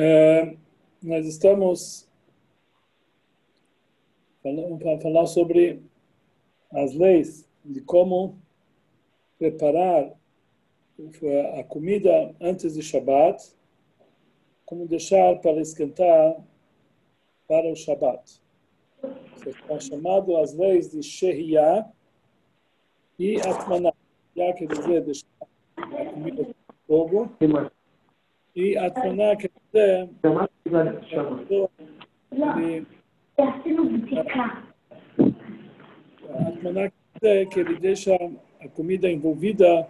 É, nós estamos falando, para falar sobre as leis de como preparar a comida antes de Shabat, como deixar para esquentar para o Shabat. Isso está chamado as leis de Shehiyah e Atmaná. Shehiyah quer dizer deixar a comida no fogo. E dizer Atmaná quer dizer que ele deixa a comida envolvida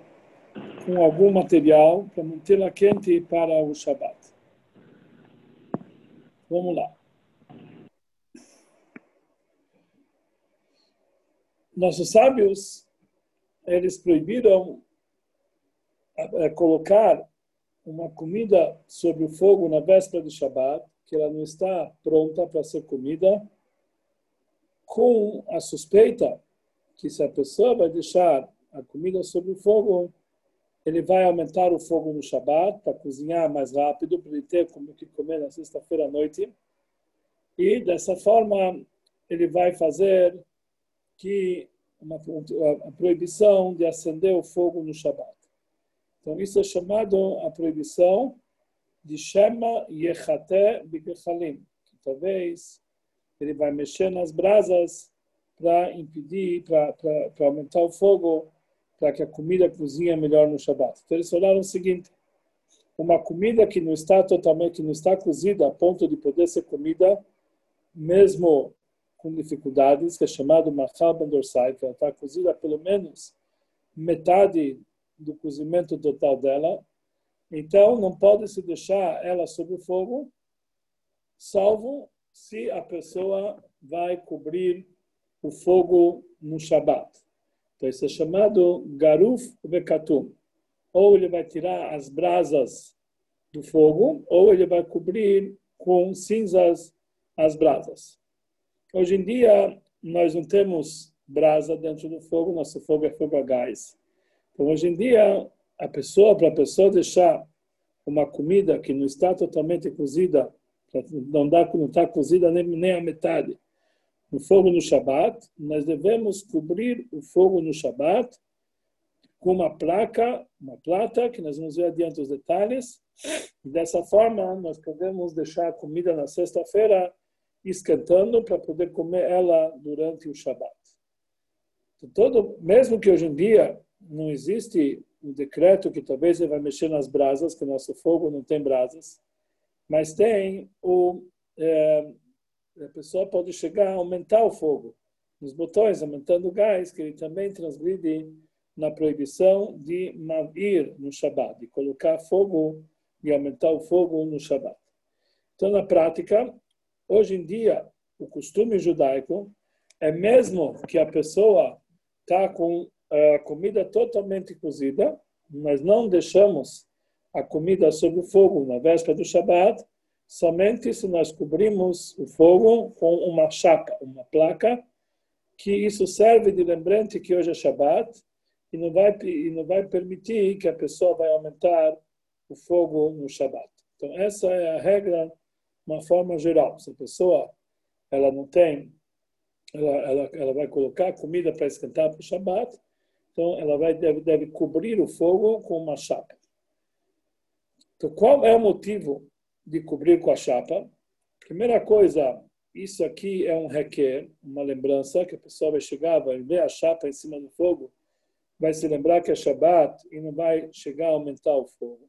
com algum material para mantê-la quente para o Shabat. Vamos lá. Nossos sábios, eles proibiram é, colocar uma comida sobre o fogo na véspera do Shabat, que ela não está pronta para ser comida, com a suspeita que se a pessoa vai deixar a comida sobre o fogo, ele vai aumentar o fogo no Shabat para cozinhar mais rápido, para ele ter como que comer na sexta-feira à noite. E dessa forma ele vai fazer que uma, a proibição de acender o fogo no Shabat. Então isso é chamado a proibição de Shema Yechate Bigechalim, que talvez ele vai mexer nas brasas para impedir, para aumentar o fogo para que a comida cozinhe melhor no Shabat. Então eles falaram o seguinte: uma comida que não está totalmente, que não está cozida a ponto de poder ser comida, mesmo com dificuldades, que é chamado machal ben dorsai, que ela está cozida pelo menos metade do cozimento total dela. Então não pode se deixar ela sob fogo, salvo se a pessoa vai cobrir o fogo no Shabat. Então, isso é chamado garuf vekatum. Ou ele vai tirar as brasas do fogo, ou ele vai cobrir com cinzas as brasas. Hoje em dia, nós não temos brasa dentro do fogo, nosso fogo é fogo a gás. Então, hoje em dia, a pessoa, para a pessoa deixar uma comida que não está totalmente cozida, não, está cozida nem, nem a metade, no fogo no Shabat, nós devemos cobrir o fogo no Shabat com uma placa, uma plata, que nós vamos ver adiante os detalhes. E dessa forma, nós podemos deixar a comida na sexta-feira esquentando para poder comer ela durante o Shabat. Então, todo, mesmo que hoje em dia não existe um decreto que talvez ele vai mexer nas brasas, que o nosso fogo não tem brasas, mas tem o é, a pessoa pode chegar a aumentar o fogo nos botões, aumentando o gás, que ele também transgride na proibição de ir no Shabat, de colocar fogo e aumentar o fogo no Shabat. Então, na prática, hoje em dia, o costume judaico é mesmo que a pessoa está com a comida totalmente cozida, mas não deixamos a comida sob o fogo na véspera do Shabat, somente se nós cobrimos o fogo com uma chapa, uma placa, que isso serve de lembrante que hoje é Shabbat e não vai e não vai permitir que a pessoa vai aumentar o fogo no Shabbat. Então essa é a regra, uma forma geral. Se a pessoa ela não tem, ela ela, ela vai colocar comida para esquentar para o Shabbat, então ela vai deve, deve cobrir o fogo com uma chapa. Então qual é o motivo de cobrir com a chapa. Primeira coisa, isso aqui é um requer, uma lembrança, que a pessoa vai chegar, vai ver a chapa em cima do fogo, vai se lembrar que é Shabbat e não vai chegar a aumentar o fogo.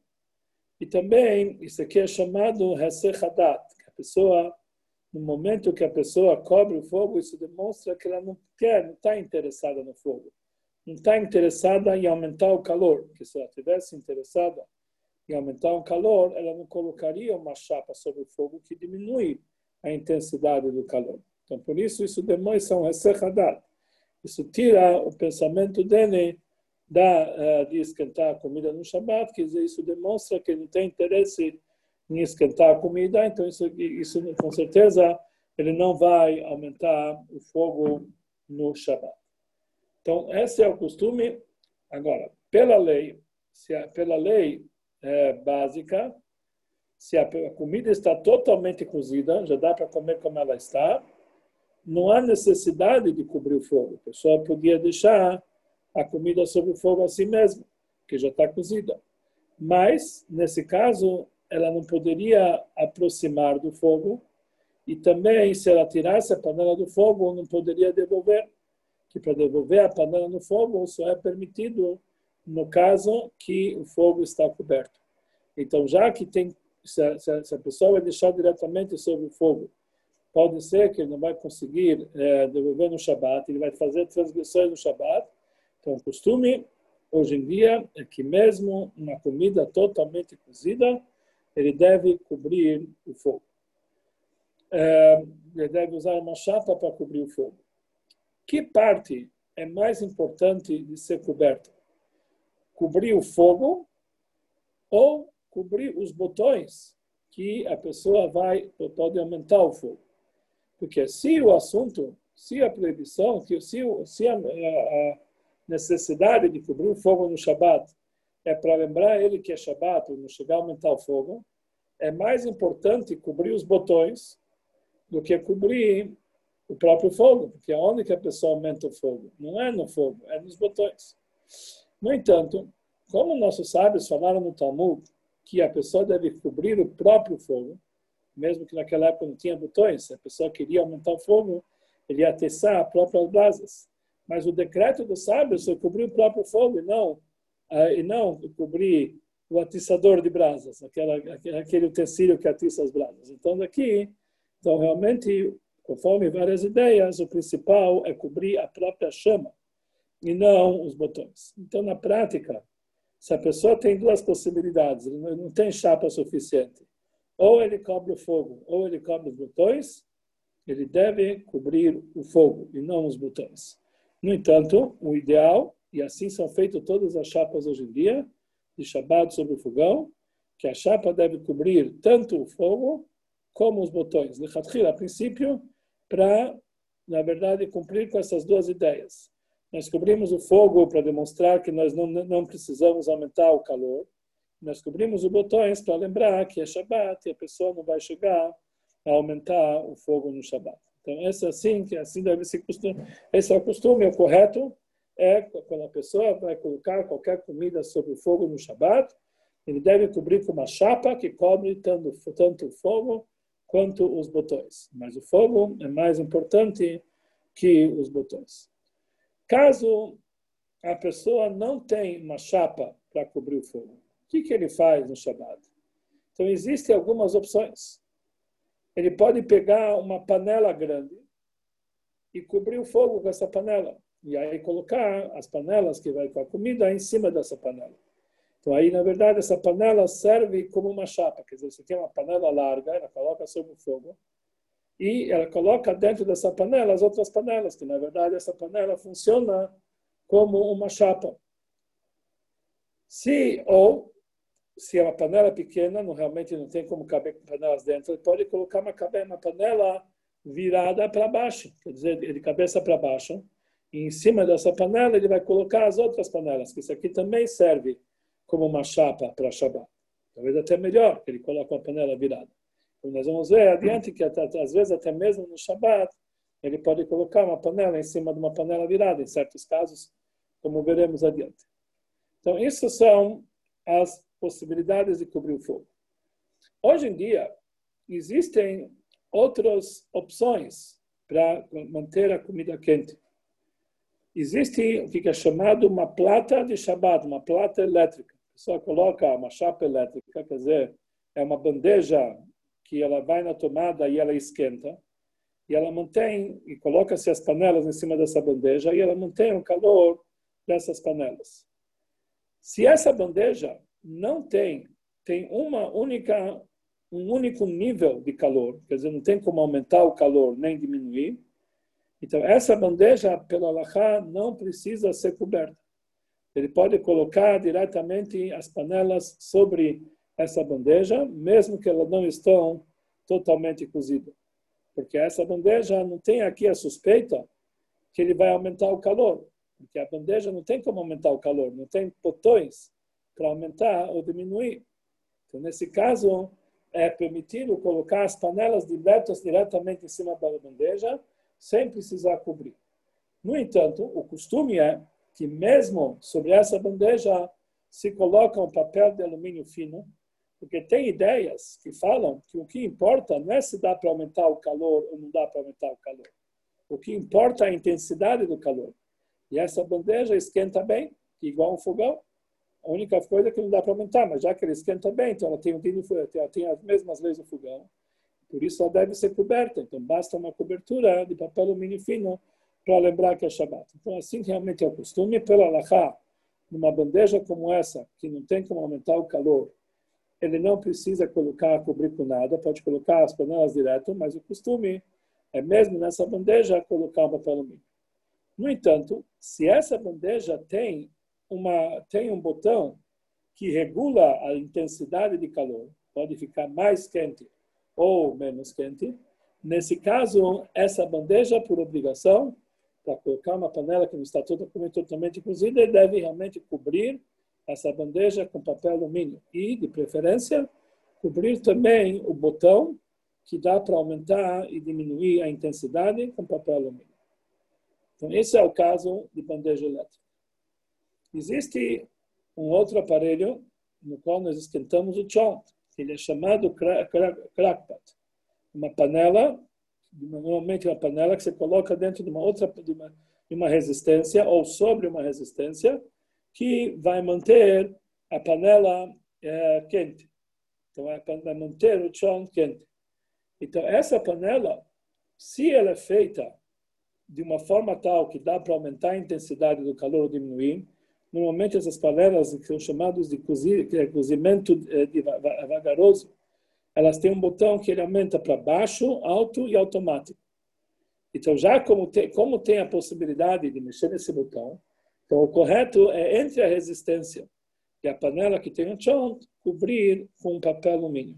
E também, isso aqui é chamado Hadat, que a pessoa, no momento que a pessoa cobre o fogo, isso demonstra que ela não quer, não está interessada no fogo. Não está interessada em aumentar o calor, porque se ela tivesse interessada e aumentar o calor, ela não colocaria uma chapa sobre o fogo que diminui a intensidade do calor. Então, por isso, isso demonstra um Hesechadat. Isso tira o pensamento dele da, uh, de esquentar a comida no Shabbat, quer dizer, isso demonstra que ele tem interesse em esquentar a comida, então isso, isso com certeza ele não vai aumentar o fogo no Shabbat. Então, esse é o costume. Agora, pela lei, se pela lei é, básica, Se a comida está totalmente cozida, já dá para comer como ela está, não há necessidade de cobrir o fogo. A pessoa podia deixar a comida sobre o fogo assim mesmo, que já está cozida. Mas, nesse caso, ela não poderia aproximar do fogo e também, se ela tirasse a panela do fogo, não poderia devolver. Que para devolver a panela no fogo só é permitido no caso que o fogo está coberto. Então, já que tem, se a, se a pessoa vai deixar diretamente sobre o fogo, pode ser que ele não vai conseguir é, devolver no Shabat, ele vai fazer transgressões no Shabat. Então, o costume hoje em dia é que mesmo uma comida totalmente cozida, ele deve cobrir o fogo. É, ele deve usar uma chapa para cobrir o fogo. Que parte é mais importante de ser coberta? Cobrir o fogo ou cobrir os botões que a pessoa vai pode aumentar o fogo? Porque se o assunto, se a proibição, se, se a, a necessidade de cobrir o fogo no Shabat é para lembrar ele que é Shabat, não chegar a aumentar o fogo, é mais importante cobrir os botões do que cobrir o próprio fogo, porque aonde que a pessoa aumenta o fogo? Não é no fogo, é nos botões. No entanto, como nossos sábios falaram no Talmud que a pessoa deve cobrir o próprio fogo, mesmo que naquela época não tinha botões, se a pessoa queria aumentar o fogo, ele ia atiçar as próprias brasas. Mas o decreto dos sábios foi cobrir o próprio fogo e não, uh, e não cobrir o atiçador de brasas, aquela, aquele utensílio que atiça as brasas. Então, daqui, então realmente, conforme várias ideias, o principal é cobrir a própria chama e não os botões. Então, na prática, se a pessoa tem duas possibilidades, ele não tem chapa suficiente, ou ele cobre o fogo, ou ele cobre os botões, ele deve cobrir o fogo e não os botões. No entanto, o ideal, e assim são feitas todas as chapas hoje em dia, de Shabbat sobre o fogão, que a chapa deve cobrir tanto o fogo como os botões. Lechatchil, a princípio, para, na verdade, cumprir com essas duas ideias. Nós cobrimos o fogo para demonstrar que nós não, não precisamos aumentar o calor. Nós cobrimos os botões para lembrar que é Shabbat e a pessoa não vai chegar a aumentar o fogo no Shabbat. Então, esse é assim, que assim deve ser costume. Esse é o costume, o correto é quando a pessoa vai colocar qualquer comida sobre o fogo no Shabat, ele deve cobrir com uma chapa que cobre tanto, tanto o fogo quanto os botões. Mas o fogo é mais importante que os botões. Caso a pessoa não tem uma chapa para cobrir o fogo, o que, que ele faz no Shabat? Então, existem algumas opções ele pode pegar uma panela grande e cobrir o fogo com essa panela. E aí colocar as panelas que vai com a comida em cima dessa panela. Então aí, na verdade, essa panela serve como uma chapa. Quer dizer, você tem uma panela larga, ela coloca sobre o fogo e ela coloca dentro dessa panela as outras panelas, que na verdade essa panela funciona como uma chapa. Se ou se é uma panela pequena, não, realmente não tem como caber panelas dentro, ele pode colocar uma, uma panela virada para baixo, quer dizer, de cabeça para baixo. E em cima dessa panela ele vai colocar as outras panelas, que isso aqui também serve como uma chapa para Shabbat. Talvez até melhor, que ele coloca uma panela virada. Então nós vamos ver adiante que até, às vezes até mesmo no Shabbat ele pode colocar uma panela em cima de uma panela virada, em certos casos, como veremos adiante. Então, isso são as possibilidades de cobrir o fogo. Hoje em dia, existem outras opções para manter a comida quente. Existe o que é chamado uma plata de Shabbat, uma plata elétrica. Pessoa coloca uma chapa elétrica, quer dizer, é uma bandeja que ela vai na tomada e ela esquenta, e ela mantém, e coloca-se as panelas em cima dessa bandeja, e ela mantém o calor dessas panelas. Se essa bandeja não tem, tem uma única, um único nível de calor, quer dizer, não tem como aumentar o calor nem diminuir. Então, essa bandeja, pelo Allahá, não precisa ser coberta. Ele pode colocar diretamente as panelas sobre essa bandeja, mesmo que elas não estão totalmente cozidas. Porque essa bandeja não tem aqui a suspeita que ele vai aumentar o calor. Porque a bandeja não tem como aumentar o calor, não tem botões para aumentar ou diminuir. Então, nesse caso, é permitido colocar as panelas diretas diretamente em cima da bandeja, sem precisar cobrir. No entanto, o costume é que mesmo sobre essa bandeja se coloca um papel de alumínio fino, porque tem ideias que falam que o que importa não é se dá para aumentar o calor ou não dá para aumentar o calor. O que importa é a intensidade do calor. E essa bandeja esquenta bem, igual um fogão. A única coisa é que não dá para aumentar, mas já que ele esquenta bem, então ela tem, ela tem as mesmas leis do fogão. Por isso ela deve ser coberta. Então basta uma cobertura de papel alumínio fino para lembrar que é Shabbat. Então assim realmente é o costume. Pela Allahá, numa bandeja como essa, que não tem como aumentar o calor, ele não precisa colocar, cobrir com nada, pode colocar as panelas direto, mas o costume é mesmo nessa bandeja colocar um papel alumínio. No entanto, se essa bandeja tem uma tem um botão que regula a intensidade de calor, pode ficar mais quente ou menos quente. Nesse caso, essa bandeja, por obrigação, para colocar uma panela que não está totalmente cozida, deve realmente cobrir essa bandeja com papel alumínio e, de preferência, cobrir também o botão que dá para aumentar e diminuir a intensidade com papel alumínio. Então, esse é o caso de bandeja elétrica. Existe um outro aparelho no qual nós esquentamos o que ele é chamado crackpot. Uma panela, normalmente uma panela que você coloca dentro de uma outra de uma, de uma resistência ou sobre uma resistência que vai manter a panela é, quente. Então, vai manter o chão quente. Então, essa panela, se ela é feita de uma forma tal que dá para aumentar a intensidade do calor ou diminuir, normalmente essas panelas que são chamadas de é cozimento é, vagaroso, elas têm um botão que ele aumenta para baixo, alto e automático. Então, já como tem, como tem a possibilidade de mexer nesse botão, então o correto é entre a resistência e a panela que tem o chão, cobrir com um papel alumínio.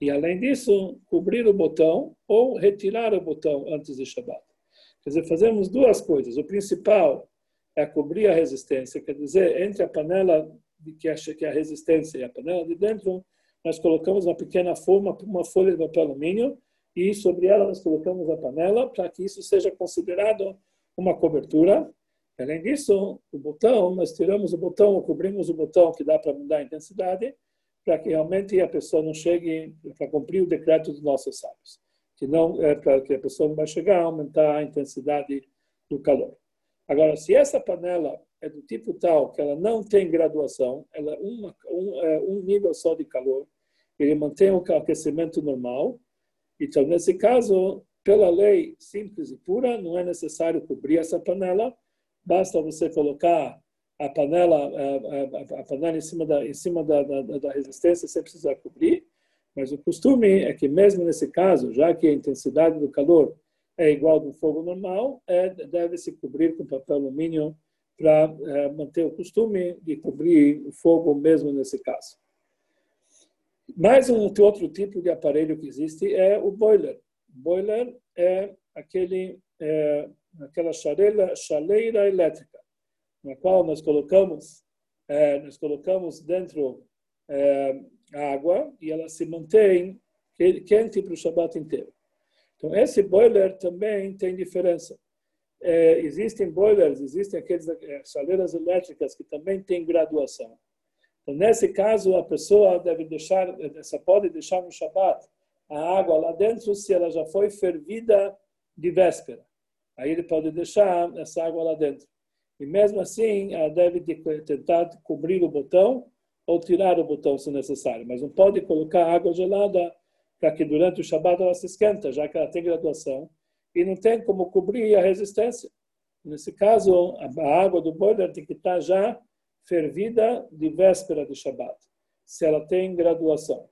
E, além disso, cobrir o botão ou retirar o botão antes de Shabbat. Quer dizer, fazemos duas coisas. O principal é cobrir a resistência, quer dizer, entre a panela que é, que a resistência e a panela de dentro, nós colocamos uma pequena forma, uma folha de papel alumínio, e sobre ela nós colocamos a panela para que isso seja considerado uma cobertura. Além disso, o botão, nós tiramos o botão, cobrimos o botão que dá para mudar a intensidade, para que realmente a pessoa não chegue para cumprir o decreto dos nossos sábios, que não é para que a pessoa não vai chegar a aumentar a intensidade do calor. Agora, se essa panela é do tipo tal que ela não tem graduação, ela é uma, um, é um nível só de calor, ele mantém o aquecimento normal, então, nesse caso, pela lei simples e pura, não é necessário cobrir essa panela, basta você colocar a panela, a, a, panela em cima, da, em cima da, da, da, resistência sem precisar cobrir, mas o costume é que mesmo nesse caso, já que a intensidade do calor é igual do fogo normal, é, deve se cobrir com papel alumínio para é, manter o costume de cobrir o fogo mesmo nesse caso. Mais um outro tipo de aparelho que existe é o boiler. Boiler é aquele é, aquela chaleira, chaleira elétrica na qual nós colocamos é, nós colocamos dentro é, água e ela se mantém quente para o Shabat inteiro. Então, esse boiler também tem diferença. É, existem boilers, existem aqueles é, chaleiras elétricas que também têm graduação. Então, nesse caso, a pessoa deve deixar, só pode deixar no Shabat a água lá dentro se ela já foi fervida de véspera. Aí ele pode deixar essa água lá dentro. E mesmo assim, ela deve tentar cobrir o botão ou tirar o botão se necessário. Mas não pode colocar água gelada para que durante o Shabat ela se esquenta, já que ela tem graduação. E não tem como cobrir a resistência. Nesse caso, a água do boiler tem que estar já fervida de véspera de Shabat, se ela tem graduação.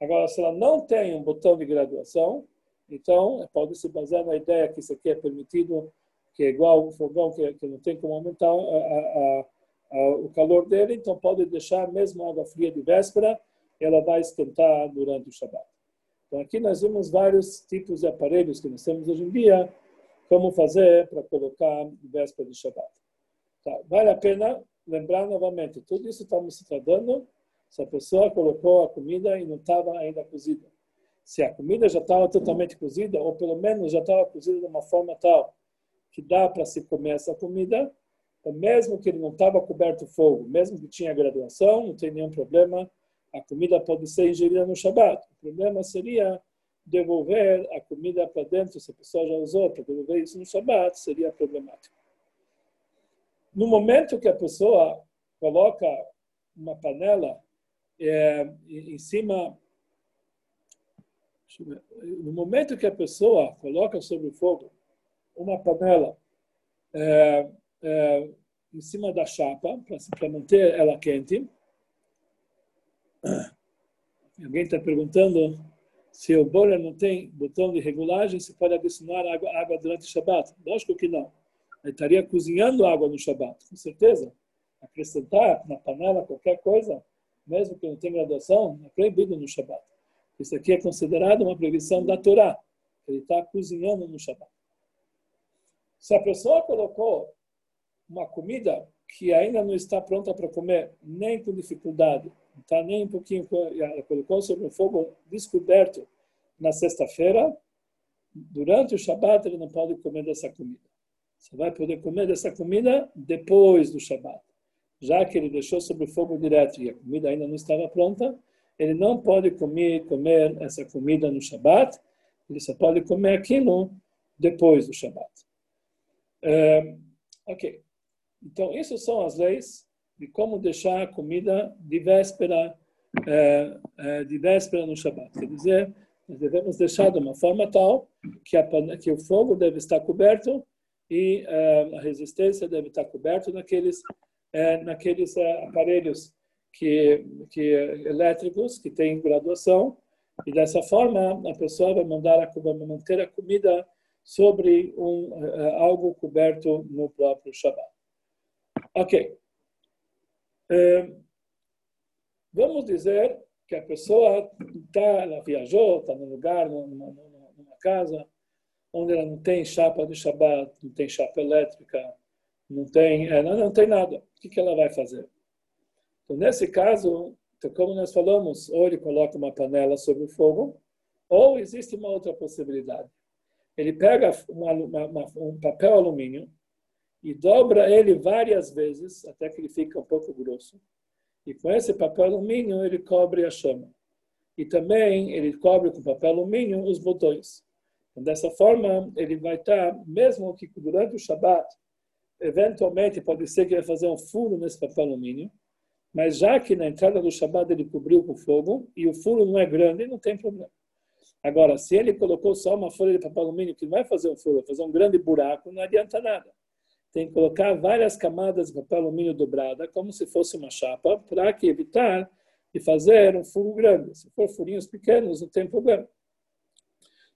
Agora, se ela não tem um botão de graduação, então pode se basear na ideia que isso aqui é permitido que é igual um fogão que, que não tem como aumentar a, a, a, o calor dele, então pode deixar mesmo água fria de véspera, ela vai esquentar durante o Shabat. Então aqui nós vimos vários tipos de aparelhos que nós temos hoje em dia, como fazer para colocar véspera de Shabat. Tá, vale a pena lembrar novamente, tudo isso estamos tratando Se a pessoa colocou a comida e não estava ainda cozida. Se a comida já estava totalmente cozida, ou pelo menos já estava cozida de uma forma tal que dá para se comer essa comida, mesmo que ele não estava coberto fogo, mesmo que tinha graduação, não tem nenhum problema, a comida pode ser ingerida no Shabat. O problema seria devolver a comida para dentro, se a pessoa já usou, para devolver isso no Shabat, seria problemático. No momento que a pessoa coloca uma panela é, em cima. No momento que a pessoa coloca sobre o fogo uma panela é, é, em cima da chapa, para manter ela quente, alguém está perguntando se o boiler não tem botão de regulagem, se pode adicionar água, água durante o Shabat. Lógico que não. Ele estaria cozinhando água no Shabat, com certeza. Acrescentar na panela qualquer coisa, mesmo que não tenha graduação, é proibido no Shabat. Isso aqui é considerado uma proibição da Torá. Ele está cozinhando no Shabat. Se a pessoa colocou uma comida que ainda não está pronta para comer, nem com dificuldade, não está nem um pouquinho, ela colocou sobre o fogo descoberto na sexta-feira, durante o Shabat ele não pode comer dessa comida. Você vai poder comer dessa comida depois do Shabat. Já que ele deixou sobre o fogo direto e a comida ainda não estava pronta, ele não pode comer, comer essa comida no Shabat, ele só pode comer aquilo depois do Shabat. É, ok. Então, essas são as leis de como deixar a comida de véspera, é, é, de véspera no Shabat. Quer dizer, nós devemos deixar de uma forma tal que, a, que o fogo deve estar coberto e uh, a resistência deve estar coberta naqueles naqueles aparelhos que que elétricos que têm graduação e dessa forma a pessoa vai mandar a, vai manter a comida sobre um algo coberto no próprio Shabbat. Ok. Vamos dizer que a pessoa está, ela viajou, está num lugar, numa, numa casa, onde ela não tem chapa de Shabbat, não tem chapa elétrica, não tem, ela não tem nada. O que, que ela vai fazer? Então, nesse caso, então, como nós falamos, ou ele coloca uma panela sobre o fogo, ou existe uma outra possibilidade. Ele pega uma, uma, um papel alumínio e dobra ele várias vezes, até que ele fica um pouco grosso. E com esse papel alumínio, ele cobre a chama. E também ele cobre com papel alumínio os botões. Então, dessa forma, ele vai estar, mesmo que durante o Shabat, eventualmente pode ser que ele vai fazer um furo nesse papel alumínio, mas já que na entrada do Shabat ele cobriu com fogo e o furo não é grande, não tem problema. Agora, se ele colocou só uma folha de papel alumínio que não vai fazer um furo, vai fazer um grande buraco, não adianta nada. Tem que colocar várias camadas de papel alumínio dobrada, como se fosse uma chapa, para que evitar de fazer um furo grande. Se for furinhos pequenos, não tem problema.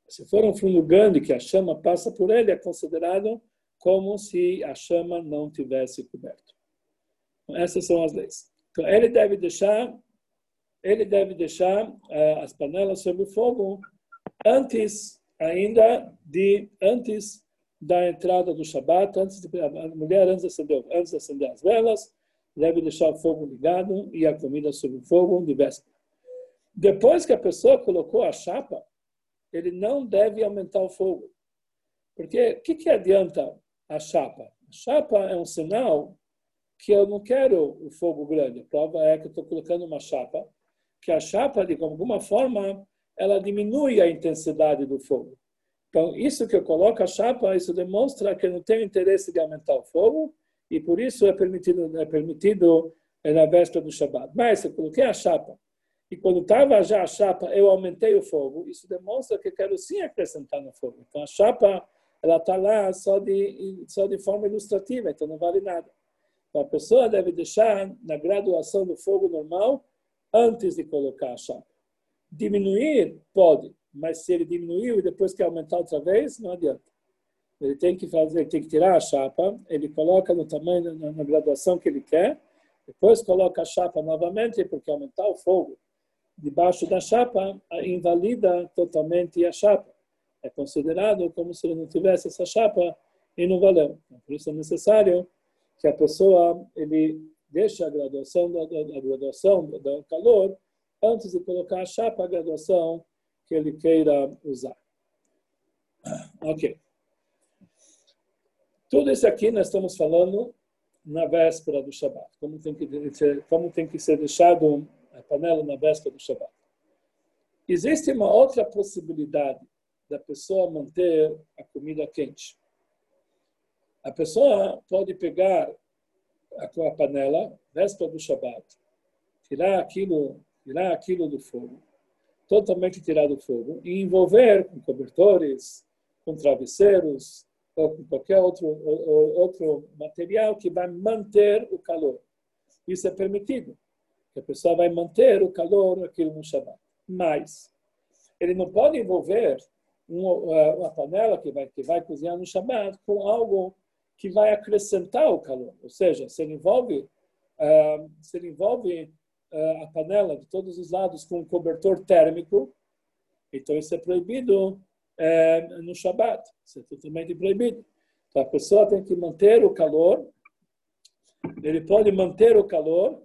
Se for um fundo grande que a chama passa por ele, é considerado como se a chama não tivesse coberto. Então, essas são as leis. Então, ele deve deixar, ele deve deixar uh, as panelas sob o fogo antes ainda de antes da entrada do Shabat, antes de, a mulher antes de acender, antes de acender as velas, deve deixar o fogo ligado e a comida sob o fogo de véspera. Depois que a pessoa colocou a chapa, ele não deve aumentar o fogo. Porque o que, que adianta a chapa? A chapa é um sinal que eu não quero o fogo grande. A prova é que eu estou colocando uma chapa, que a chapa, de alguma forma, ela diminui a intensidade do fogo. Então, isso que eu coloco a chapa, isso demonstra que não tenho interesse de aumentar o fogo, e por isso é permitido, é permitido na véspera do Shabbat. Mas eu coloquei a chapa e quando estava já a chapa, eu aumentei o fogo. Isso demonstra que quero sim acrescentar no fogo. Então a chapa, ela está lá só de, só de forma ilustrativa, então não vale nada. Então a pessoa deve deixar na graduação do fogo normal antes de colocar a chapa. Diminuir pode, mas se ele diminuiu e depois quer aumentar outra vez, não adianta. Ele tem que fazer, tem que tirar a chapa, ele coloca no tamanho, na, na graduação que ele quer, depois coloca a chapa novamente, porque aumentar o fogo debaixo da chapa invalida totalmente a chapa. É considerado como se ele não tivesse essa chapa e não valeu. Então, por isso é necessário que a pessoa ele deixa a graduação da, graduação do calor antes de colocar a chapa, a graduação que ele queira usar. Ok. Tudo isso aqui nós estamos falando na véspera do Shabat. Como tem que ser, como tem que ser deixado a panela na véspera do Shabat. Existe uma outra possibilidade da pessoa manter a comida quente. A pessoa pode pegar a, panela, véspera do Shabat, tirar aquilo, tirar aquilo do fogo, totalmente tirar do fogo, e envolver com cobertores, com travesseiros, ou com qualquer outro, ou, outro material que vai manter o calor. Isso é permitido. A pessoa vai manter o calor aquilo no Shabat. Mas ele não pode envolver uma panela que vai, que vai cozinhar no Shabat com algo que vai acrescentar o calor. Ou seja, se ele envolve, uh, se ele envolve a panela de todos os lados com um cobertor térmico, então isso é proibido uh, no Shabat. Isso é totalmente proibido. Então a pessoa tem que manter o calor. Ele pode manter o calor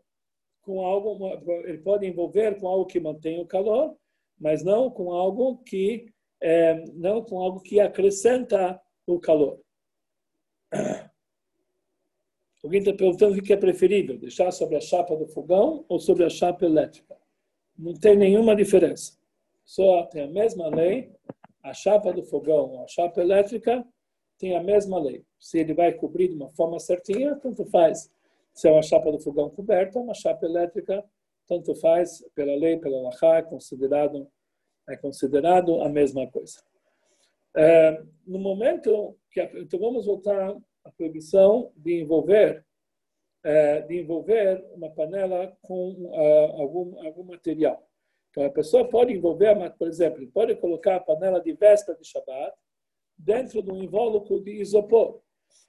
com algo, ele pode envolver com algo que mantém o calor, mas não com algo que é, não com algo que acrescenta o calor. Alguém está perguntando o que é preferível, deixar sobre a chapa do fogão ou sobre a chapa elétrica. Não tem nenhuma diferença. Só tem a mesma lei. A chapa do fogão ou a chapa elétrica tem a mesma lei. Se ele vai cobrir de uma forma certinha, tanto faz. Se é uma chapa do fogão coberta, uma chapa elétrica, tanto faz. Pela lei, pela Lachá, é considerado, é considerado a mesma coisa. É, no momento que então vamos voltar à proibição de envolver é, de envolver uma panela com uh, algum algum material. Então a pessoa pode envolver, por exemplo, pode colocar a panela de véspera de Shabbat dentro de um invólucro de isopor,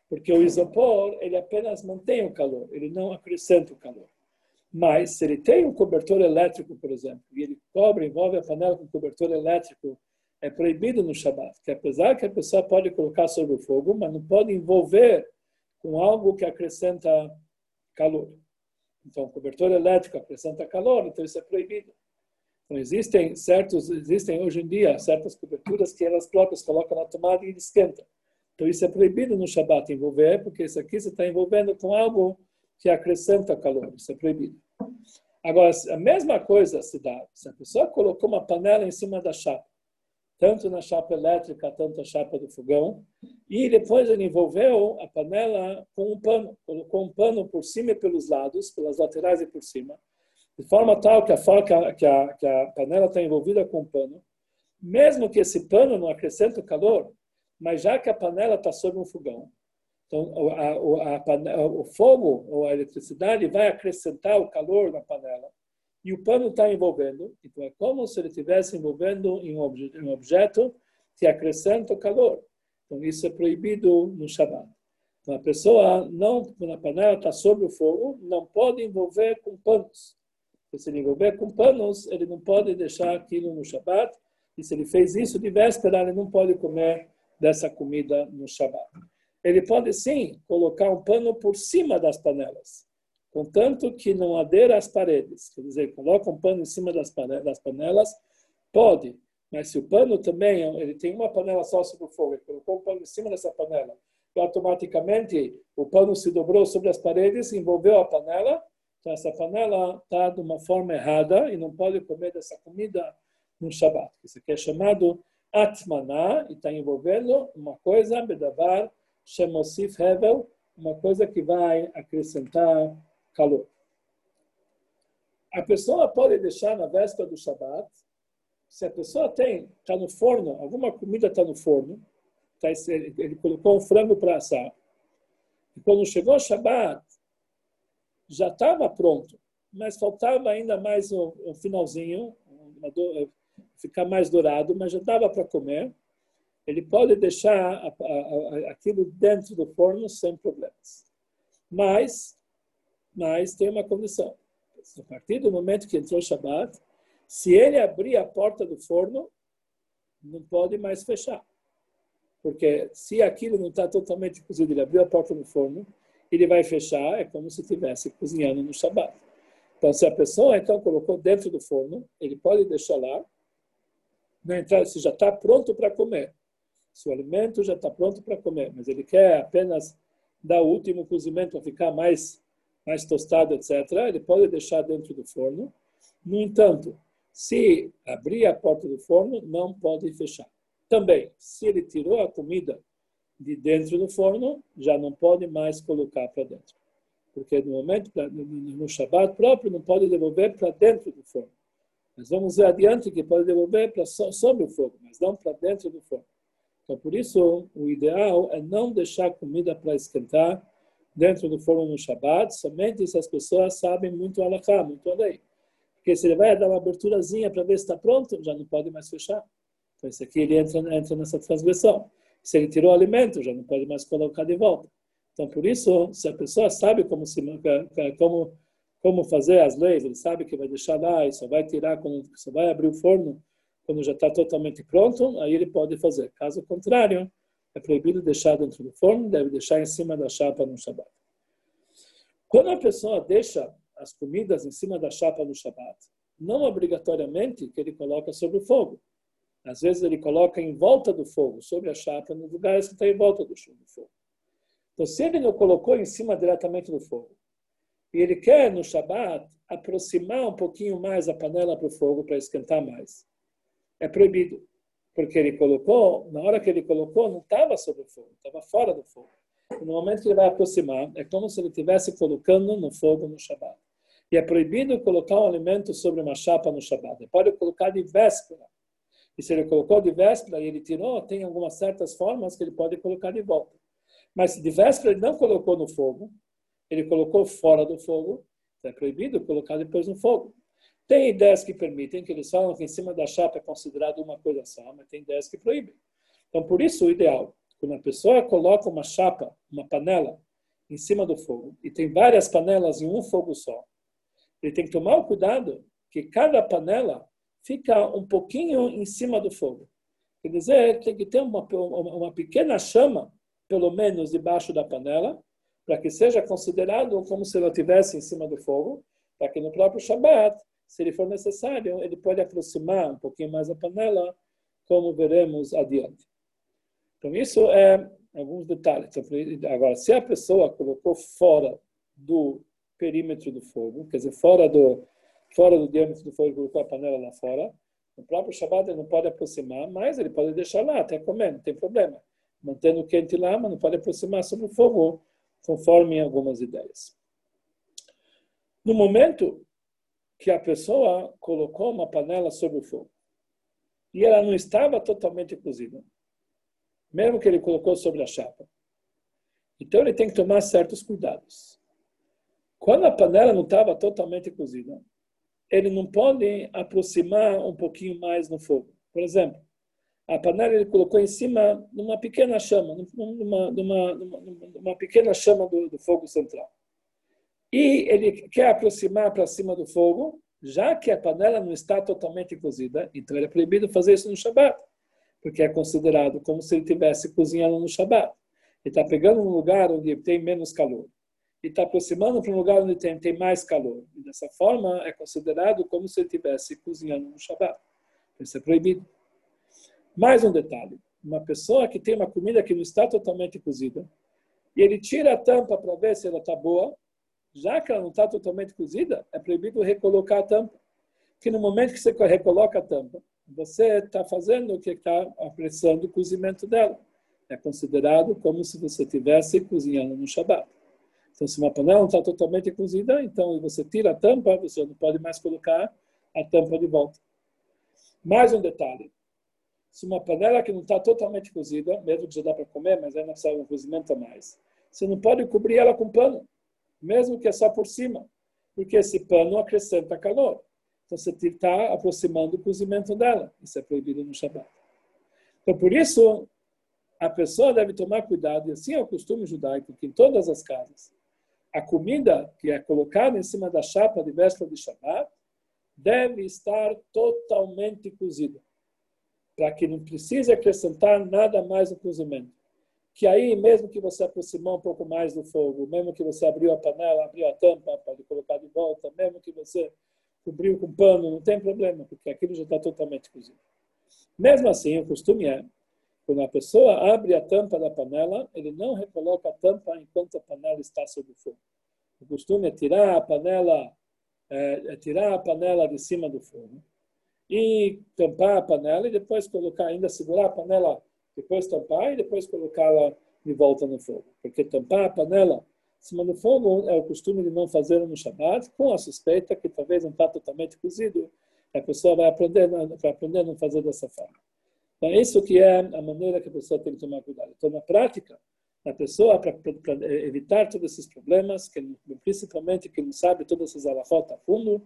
porque o isopor ele apenas mantém o calor, ele não acrescenta o calor. Mas se ele tem um cobertor elétrico, por exemplo, e ele cobre, envolve a panela com cobertor elétrico é proibido no Shabat, que apesar que a pessoa pode colocar sobre o fogo, mas não pode envolver com algo que acrescenta calor. Então, cobertor elétrico acrescenta calor, então isso é proibido. Então, existem certos, existem hoje em dia certas coberturas que elas próprias colocam na tomada e esquentam. Então, isso é proibido no Shabat envolver, porque isso aqui você está envolvendo com algo que acrescenta calor. Isso é proibido. Agora, a mesma coisa se dá. Se a pessoa colocou uma panela em cima da chapa, tanto na chapa elétrica, tanto na chapa do fogão. E depois ele envolveu a panela com um pano, colocou um pano por cima e pelos lados, pelas laterais e por cima, de forma tal que a, que a, que a panela está envolvida com um pano, mesmo que esse pano não acrescente o calor, mas já que a panela está sobre um fogão, então a, a, a, o fogo ou a eletricidade vai acrescentar o calor na panela e o pano está envolvendo. Então é como se ele estivesse envolvendo em um objeto, que acrescenta calor. Então isso é proibido no Shabbat. Então a pessoa não, quando a panela está sobre o fogo, não pode envolver com panos. se ele envolver com panos, ele não pode deixar aquilo no Shabbat. E se ele fez isso de véspera, ele não pode comer dessa comida no Shabbat. Ele pode sim colocar um pano por cima das panelas contanto que não adeira às paredes. Quer dizer, coloca um pano em cima das panelas, pode, mas se o pano também, ele tem uma panela só sobre o fogo, ele colocou um pano em cima dessa panela, e automaticamente o pano se dobrou sobre as paredes, envolveu a panela, então essa panela está de uma forma errada e não pode comer dessa comida no Shabat. Isso aqui é chamado Atmaná e está envolvendo uma coisa, Bedavar, Shemosif Hevel, uma coisa que vai acrescentar calor. A pessoa pode deixar na véspera do Shabat, se a pessoa tem, está no forno, alguma comida está no forno, tá, ele colocou um frango para assar, e quando chegou o Shabat, já estava pronto, mas faltava ainda mais um, um finalzinho, do, ficar mais dourado, mas já dava para comer. Ele pode deixar a, a, a, aquilo dentro do forno sem problemas. Mas mas tem uma condição. A partir do momento que entrou o Shabbat, se ele abrir a porta do forno, não pode mais fechar. Porque se aquilo não está totalmente cozido, ele abriu a porta do forno, ele vai fechar, é como se estivesse cozinhando no Shabat. Então, se a pessoa então colocou dentro do forno, ele pode deixar lá, na entrada, se já está pronto para comer. Se o alimento já está pronto para comer, mas ele quer apenas dar o último cozimento para ficar mais, mais tostado, etc., ele pode deixar dentro do forno. No entanto, se abrir a porta do forno, não pode fechar. Também, se ele tirou a comida de dentro do forno, já não pode mais colocar para dentro. Porque no momento, no Shabbat próprio, não pode devolver para dentro do forno. Mas vamos ver adiante que pode devolver para sobre o fogo, mas não para dentro do forno. Então, por isso, o ideal é não deixar comida para esquentar dentro do forno no Shabbat, somente se as pessoas sabem muito alahá, muito a lei. Porque se ele vai dar uma aberturazinha para ver se está pronto, já não pode mais fechar. Então, esse aqui ele entra, entra nessa transgressão. Se ele tirou o alimento, já não pode mais colocar de volta. Então, por isso, se a pessoa sabe como, se, como, como fazer as leis, ele sabe que vai deixar lá e só vai tirar, quando, só vai abrir o forno quando já está totalmente pronto, aí ele pode fazer. Caso contrário, é proibido deixar dentro do forno, deve deixar em cima da chapa no Shabat. Quando a pessoa deixa as comidas em cima da chapa no Shabat, não obrigatoriamente que ele coloca sobre o fogo. Às vezes ele coloca em volta do fogo, sobre a chapa, nos lugares que está em volta do fogo. Então, se ele não colocou em cima diretamente do fogo, e ele quer no Shabat aproximar um pouquinho mais a panela para o fogo para esquentar mais, é proibido. Porque ele colocou, na hora que ele colocou, não estava sobre o fogo, estava fora do fogo. E no momento que ele vai aproximar, é como se ele estivesse colocando no fogo no Shabat. E é proibido colocar um alimento sobre uma chapa no Shabat. Ele pode colocar de véspera. E se ele colocou de véspera e ele tirou, tem algumas certas formas que ele pode colocar de volta. Mas de véspera ele não colocou no fogo, ele colocou fora do fogo, então é proibido colocar depois no fogo. Tem ideias que permitem, que eles falam que em cima da chapa é considerado uma coisa só, mas tem ideias que proíbem. Então, por isso, o ideal, quando a pessoa coloca uma chapa, uma panela, em cima do fogo, e tem várias panelas em um fogo só, ele tem que tomar o cuidado que cada panela fica um pouquinho em cima do fogo. Quer dizer, tem que ter uma, uma pequena chama, pelo menos, debaixo da panela, para que seja considerado como se ela estivesse em cima do fogo, para que no próprio Shabbat se ele for necessário, ele pode aproximar um pouquinho mais a panela, como veremos adiante. Então, isso é alguns detalhes. Então, agora, se a pessoa colocou fora do perímetro do fogo, quer dizer, fora do, fora do diâmetro do fogo, colocou a panela lá fora, no próprio Shabbat não pode aproximar, mas ele pode deixar lá até comer, não tem problema. Mantendo quente lá, mas não pode aproximar sobre o fogo, conforme algumas ideias. No momento que a pessoa colocou uma panela sobre o fogo e ela não estava totalmente cozida, mesmo que ele colocou sobre a chapa. Então ele tem que tomar certos cuidados. Quando a panela não estava totalmente cozida, ele não pode aproximar um pouquinho mais no fogo. Por exemplo, a panela ele colocou em cima de uma pequena chama, numa, numa pequena chama do, do fogo central e ele quer aproximar para cima do fogo, já que a panela não está totalmente cozida, então ele é proibido fazer isso no Shabat, porque é considerado como se ele estivesse cozinhando no Shabat. Ele está pegando um lugar onde tem menos calor e está aproximando para um lugar onde tem, tem mais calor. E dessa forma é considerado como se ele estivesse cozinhando no Shabat. Isso é proibido. Mais um detalhe: uma pessoa que tem uma comida que não está totalmente cozida e ele tira a tampa para ver se ela está boa, já que ela não está totalmente cozida, é proibido recolocar a tampa. Que no momento que você recoloca a tampa, você está fazendo o que está apressando o cozimento dela. É considerado como se você estivesse cozinhando no Shabat. Então, se uma panela não está totalmente cozida, então você tira a tampa, você não pode mais colocar a tampa de volta. Mais um detalhe. Se uma panela que não está totalmente cozida, mesmo que já dá para comer, mas ainda precisa de um cozimento a mais, você não pode cobrir ela com pano mesmo que é só por cima, porque esse pano acrescenta calor. Então você está aproximando o cozimento dela. Isso é proibido no Shabbat. Então por isso a pessoa deve tomar cuidado, e assim é o costume judaico, que em todas as casas, a comida que é colocada em cima da chapa de véspera de Shabbat deve estar totalmente cozida, para que não precise acrescentar nada mais no cozimento. Que aí, mesmo que você aproximou um pouco mais do fogo, mesmo que você abriu a panela, abriu a tampa, pode colocar de volta, mesmo que você cobriu com pano, não tem problema, porque aquilo já está totalmente cozido. Mesmo assim, o costume é, quando a pessoa abre a tampa da panela, ele não recoloca a tampa enquanto a panela está sob o fogo. O costume é tirar a panela, é, é tirar a panela de cima do fogo e tampar a panela e depois colocar, ainda segurar a panela depois tampar e depois colocá-la de volta no fogo. Porque tampar a panela em cima do fogo é o costume de não fazer no Shabbat, com a suspeita que talvez não está totalmente cozido. A pessoa vai aprender, vai aprender a não fazer dessa forma. Então, isso que é a maneira que a pessoa tem que tomar cuidado. Então, na prática, a pessoa, para evitar todos esses problemas, que principalmente que não sabe todas essas alafot a fundo,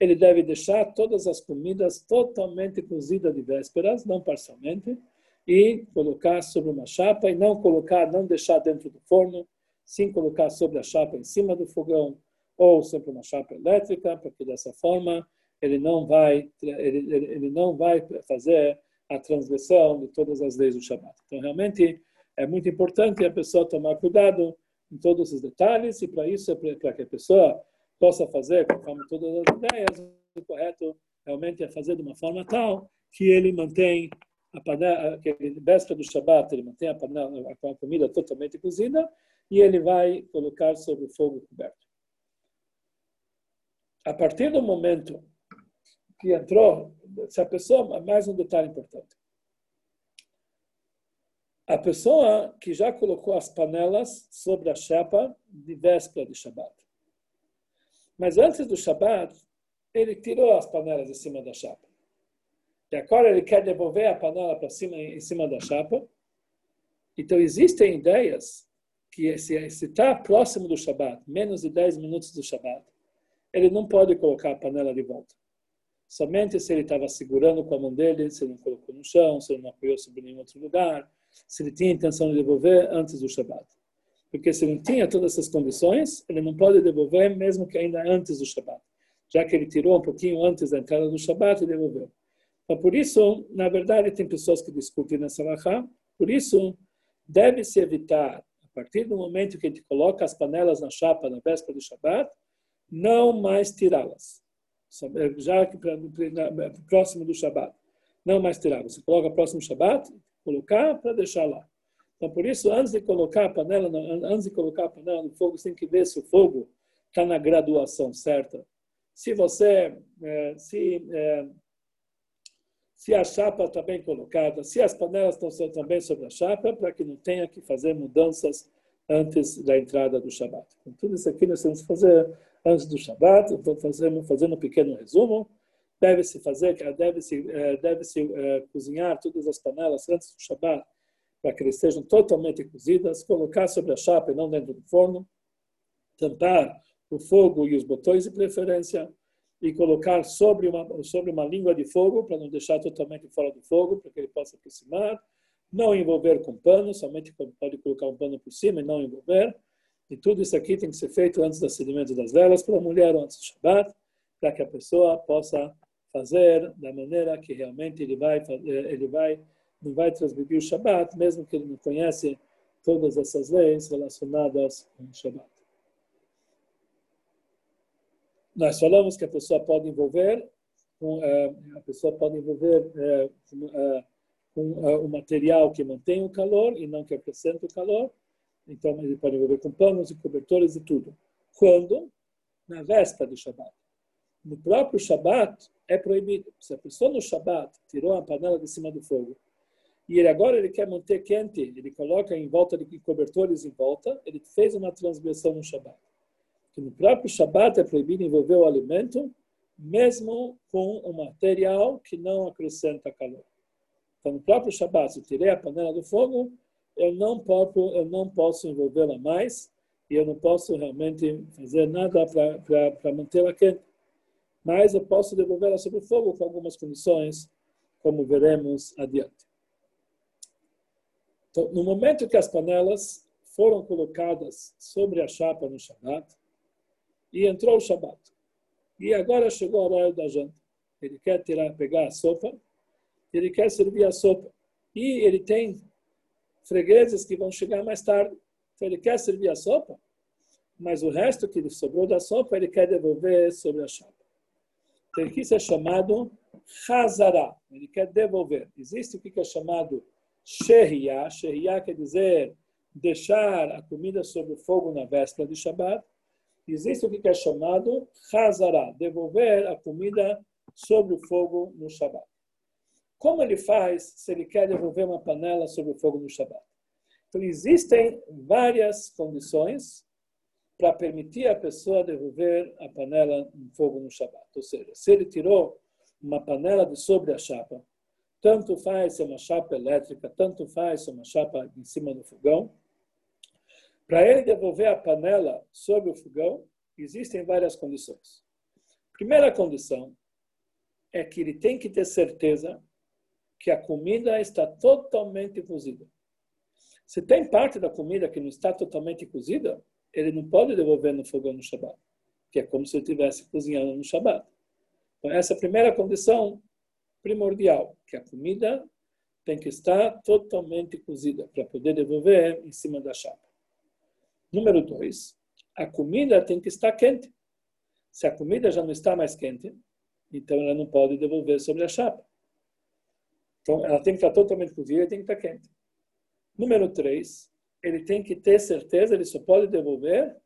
ele deve deixar todas as comidas totalmente cozidas de vésperas, não parcialmente, e colocar sobre uma chapa e não colocar, não deixar dentro do forno, sim colocar sobre a chapa em cima do fogão ou sobre uma chapa elétrica, porque dessa forma ele não vai ele, ele não vai fazer a transgressão de todas as leis do Shabbat. Então realmente é muito importante a pessoa tomar cuidado em todos os detalhes e para isso é para que a pessoa possa fazer conforme todas as ideias o correto realmente é fazer de uma forma tal que ele mantém a panela, que véspera do Shabat, ele mantém a panela, a comida totalmente cozida e ele vai colocar sobre o fogo coberto. A partir do momento que entrou, se a pessoa, mais um detalhe importante. A pessoa que já colocou as panelas sobre a chapa de véspera de Shabat. Mas antes do Shabat, ele tirou as panelas de cima da chapa. E agora ele quer devolver a panela para cima, em cima da chapa. Então, existem ideias que se está próximo do Shabat, menos de 10 minutos do Shabat, ele não pode colocar a panela de volta. Somente se ele estava segurando com a mão dele, se ele não colocou no chão, se ele não apoiou sobre nenhum outro lugar, se ele tinha intenção de devolver antes do Shabat. Porque se ele não tinha todas essas condições, ele não pode devolver mesmo que ainda antes do Shabat. Já que ele tirou um pouquinho antes da entrada do Shabat e devolveu. Então, por isso, na verdade, tem pessoas que discutem nessa lahá, por isso, deve-se evitar, a partir do momento que a gente coloca as panelas na chapa na véspera do Shabat, não mais tirá-las. Já que próximo do Shabat, não mais tirá-las. Você coloca próximo Shabat, colocar para deixar lá. Então, por isso, antes de colocar a panela, antes de colocar a panela no fogo, você tem que ver se o fogo está na graduação certa. Se você, eh, se eh, se a chapa está bem colocada, se as panelas estão também sobre a chapa, para que não tenha que fazer mudanças antes da entrada do Shabat. Então, tudo isso aqui nós temos que fazer antes do Shabat, então fazendo, fazendo um pequeno resumo. Deve-se fazer, deve-se eh, deve -se, eh, cozinhar todas as panelas antes do Shabat, para que eles sejam totalmente cozidas, colocar sobre a chapa e não dentro do forno, tampar o fogo e os botões de preferência, e colocar sobre uma, sobre uma língua de fogo, para não deixar totalmente fora do fogo, para que ele possa aproximar. Não envolver com pano, somente pode colocar um pano por cima e não envolver. E tudo isso aqui tem que ser feito antes do acendimento das velas pela mulher ou antes do Shabbat, para que a pessoa possa fazer da maneira que realmente ele vai, ele vai, não vai transmitir o Shabbat, mesmo que ele não conhece todas essas leis relacionadas com o Shabbat. Nós falamos que a pessoa pode envolver, com, é, a pessoa pode envolver é, com o material que mantém o calor e não que acrescenta o calor. Então, ele pode envolver com panos e cobertores e tudo. Quando? Na véspera do Shabat. No próprio Shabat é proibido. Se a pessoa no Shabat tirou a panela de cima do fogo e ele agora ele quer manter quente, ele coloca em volta de cobertores em volta, ele fez uma transgressão no Shabat que no próprio Shabat é proibido envolver o alimento, mesmo com um material que não acrescenta calor. Então, no próprio Shabat, se eu tirei a panela do fogo, eu não posso, eu não posso envolvê-la mais e eu não posso realmente fazer nada para mantê-la quente. Mas eu posso devolvê-la sobre o fogo com algumas condições, como veremos adiante. Então, no momento que as panelas foram colocadas sobre a chapa no Shabat, e entrou o Shabat. E agora chegou a hora da janta. Ele quer tirar, pegar a sopa, ele quer servir a sopa. E ele tem fregueses que vão chegar mais tarde. Então ele quer servir a sopa, mas o resto que sobrou da sopa ele quer devolver sobre a chapa. Então isso é chamado Hazara, ele quer devolver. Existe o que é chamado Shehiyah, Shehiyah quer dizer deixar a comida sobre o fogo na véspera de Shabbat. Existe o que é chamado Hazara, devolver a comida sobre o fogo no Shabbat. Como ele faz se ele quer devolver uma panela sobre o fogo no Shabbat? Então, existem várias condições para permitir a pessoa devolver a panela no fogo no Shabbat. Ou seja, se ele tirou uma panela de sobre a chapa, tanto faz se é uma chapa elétrica, tanto faz se é uma chapa em cima do fogão, para ele devolver a panela sobre o fogão, existem várias condições. Primeira condição é que ele tem que ter certeza que a comida está totalmente cozida. Se tem parte da comida que não está totalmente cozida, ele não pode devolver no fogão no Shabat, que é como se ele estivesse cozinhando no Shabat. Então, essa é a primeira condição primordial, que a comida tem que estar totalmente cozida para poder devolver em cima da chapa. Número dois, a comida tem que estar quente. Se a comida já não está mais quente, então ela não pode devolver sobre a chapa. Então, ela tem que estar totalmente cozida e tem que estar quente. Número três, ele tem que ter certeza, ele só pode devolver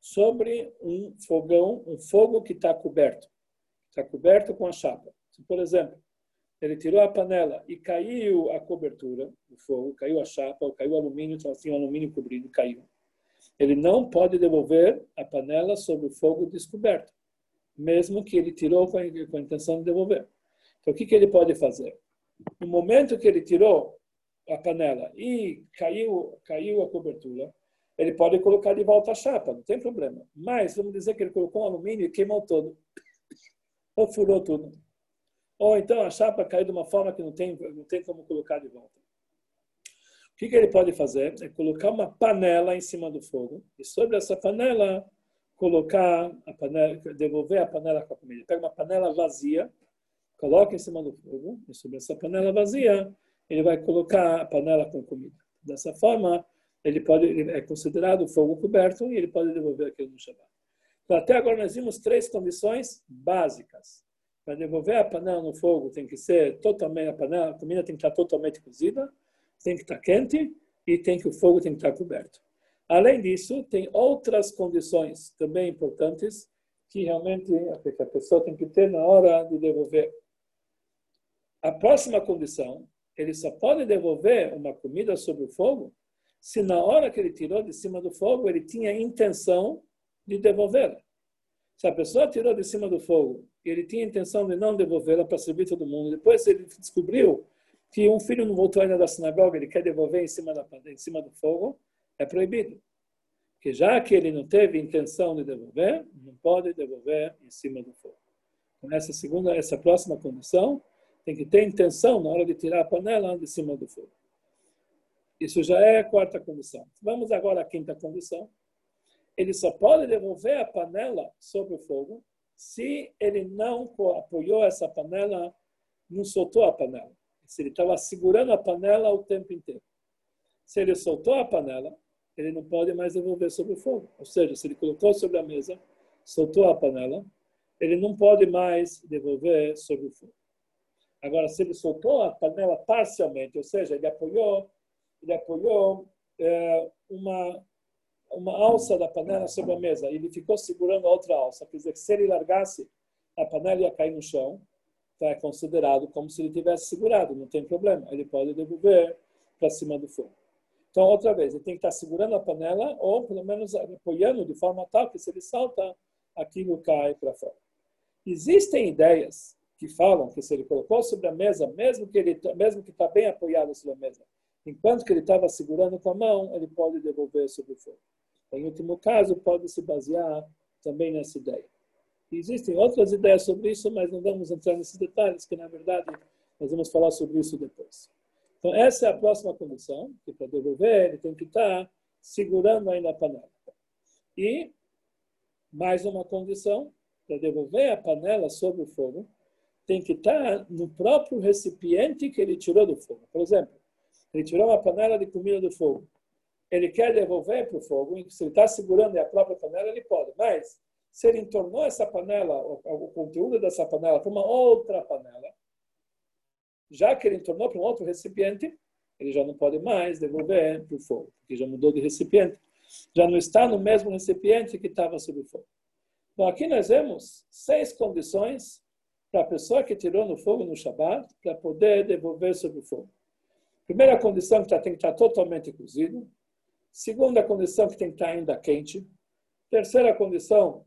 sobre um fogão, um fogo que está coberto. Está coberto com a chapa. Se, por exemplo, ele tirou a panela e caiu a cobertura do fogo, caiu a chapa, ou caiu o alumínio, então assim, o alumínio cobrido caiu. Ele não pode devolver a panela sobre o fogo descoberto, mesmo que ele tirou com a, intenção de devolver. Então, o que, que ele pode fazer? no momento que ele tirou a panela e caiu, caiu a cobertura, ele pode colocar de volta a chapa, não tem problema. Mas vamos dizer que ele colocou um alumínio e queimou todo, ou furou tudo. Ou então a chapa caiu de uma forma que não tem, não tem como colocar de volta. O que, que ele pode fazer? É colocar uma panela em cima do fogo e sobre essa panela colocar a panela, devolver a panela com a comida. Pega uma panela vazia, coloca em cima do fogo, e sobre essa panela vazia, ele vai colocar a panela com comida. Dessa forma, ele pode ele é considerado fogo coberto e ele pode devolver aquilo no Shabbat. Então, até agora nós vimos três condições básicas. Para devolver a panela no fogo, tem que ser totalmente a panela, a comida tem que estar totalmente cozida, tem que estar quente e tem que o fogo tem que estar coberto. Além disso, tem outras condições também importantes que realmente a pessoa tem que ter na hora de devolver a próxima condição, ele só pode devolver uma comida sobre o fogo se na hora que ele tirou de cima do fogo ele tinha intenção de devolvê-la. Se a pessoa tirou de cima do fogo e ele tinha intenção de não devolvê-la para servir todo mundo, depois ele descobriu que um filho não voltou ainda da sinagoga, ele quer devolver em cima, da, em cima do fogo, é proibido. Que já que ele não teve intenção de devolver, não pode devolver em cima do fogo. Então, essa segunda, essa próxima condição, tem que ter intenção na hora de tirar a panela de cima do fogo. Isso já é a quarta condição. Vamos agora à quinta condição. Ele só pode devolver a panela sobre o fogo se ele não apoiou essa panela, não soltou a panela. Se ele estava segurando a panela o tempo inteiro. Se ele soltou a panela, ele não pode mais devolver sobre o fogo. Ou seja, se ele colocou sobre a mesa, soltou a panela, ele não pode mais devolver sobre o fogo. Agora, se ele soltou a panela parcialmente, ou seja, ele apoiou, ele apoiou é, uma uma alça da panela sobre a mesa, ele ficou segurando a outra alça. Quer dizer, que se ele largasse, a panela ia cair no chão, então é considerado como se ele tivesse segurado, não tem problema. Ele pode devolver para cima do fogo. Então, outra vez, ele tem que estar segurando a panela ou pelo menos apoiando de forma tal que se ele salta, aquilo cai para fora. Existem ideias que falam que se ele colocou sobre a mesa, mesmo que ele mesmo que está bem apoiado sobre a mesa, enquanto que ele estava segurando com a mão, ele pode devolver sobre o fogo. Em último caso, pode se basear também nessa ideia. Existem outras ideias sobre isso, mas não vamos entrar nesses detalhes, que na verdade nós vamos falar sobre isso depois. Então, essa é a próxima condição, que para devolver ele tem que estar segurando ainda a panela. E mais uma condição, para devolver a panela sobre o fogo, tem que estar no próprio recipiente que ele tirou do fogo. Por exemplo, Ele tirou uma panela de comida do fogo. Ele quer devolver para o fogo. Se ele está segurando a própria panela, ele pode. Mas, se ele entornou essa panela, o, conteúdo dessa panela, para uma outra panela, já que ele entornou para um outro recipiente, ele já não pode mais devolver para o fogo, porque já mudou de recipiente. Já não está no mesmo recipiente que estava sob o fogo. Então, aqui nós vemos seis condições para a pessoa que tirou no fogo no Shabat para poder devolver sob o fogo. Primeira condição que tem que estar totalmente cozido. Segunda condição que tem que estar ainda quente. Terceira condição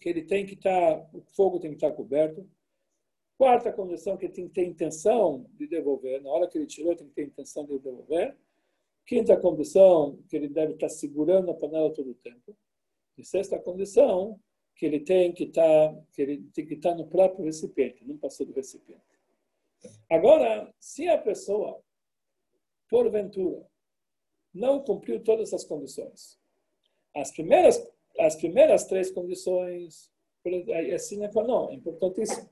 que ele tem que estar, o fogo tem que estar coberto. Quarta condição que tem que ter intenção de devolver. Na hora que ele tirou, tem que ter intenção de devolver. Quinta condição que ele deve estar segurando a panela todo o tempo. E sexta condição que ele tem que estar, que ele tem que estar no próprio recipiente, não passou do recipiente. Agora, se a pessoa, porventura, não cumpriu todas as condições, as primeiras, as primeiras três condições, assim é não, é importantíssimo.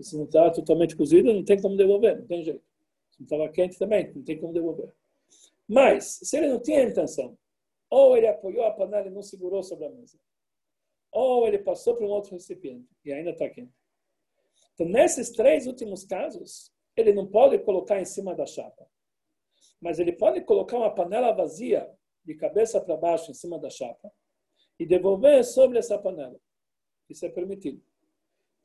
Se não estava totalmente cozido, não tem como devolver, não tem jeito. Se não estava quente também, não tem como devolver. Mas, se ele não tinha intenção, ou ele apoiou a panela e não segurou sobre a mesa, ou ele passou para um outro recipiente e ainda está quente. Então, nesses três últimos casos, ele não pode colocar em cima da chapa. Mas ele pode colocar uma panela vazia, de cabeça para baixo, em cima da chapa, e devolver sobre essa panela. Isso é permitido.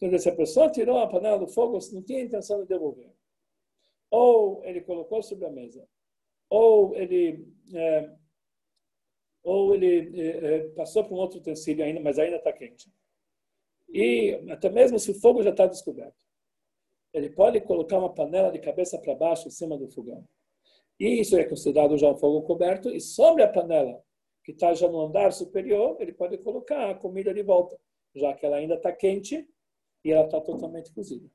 Então, se a pessoa tirou a panela do fogo, não tinha intenção de devolver. Ou ele colocou sobre a mesa, ou ele é, ou ele é, passou para um outro utensílio ainda, mas ainda está quente. E até mesmo se o fogo já está descoberto, ele pode colocar uma panela de cabeça para baixo em cima do fogão. E isso é considerado já um fogo coberto. E sobre a panela, que está já no andar superior, ele pode colocar a comida de volta, já que ela ainda está quente e ela está totalmente cozida.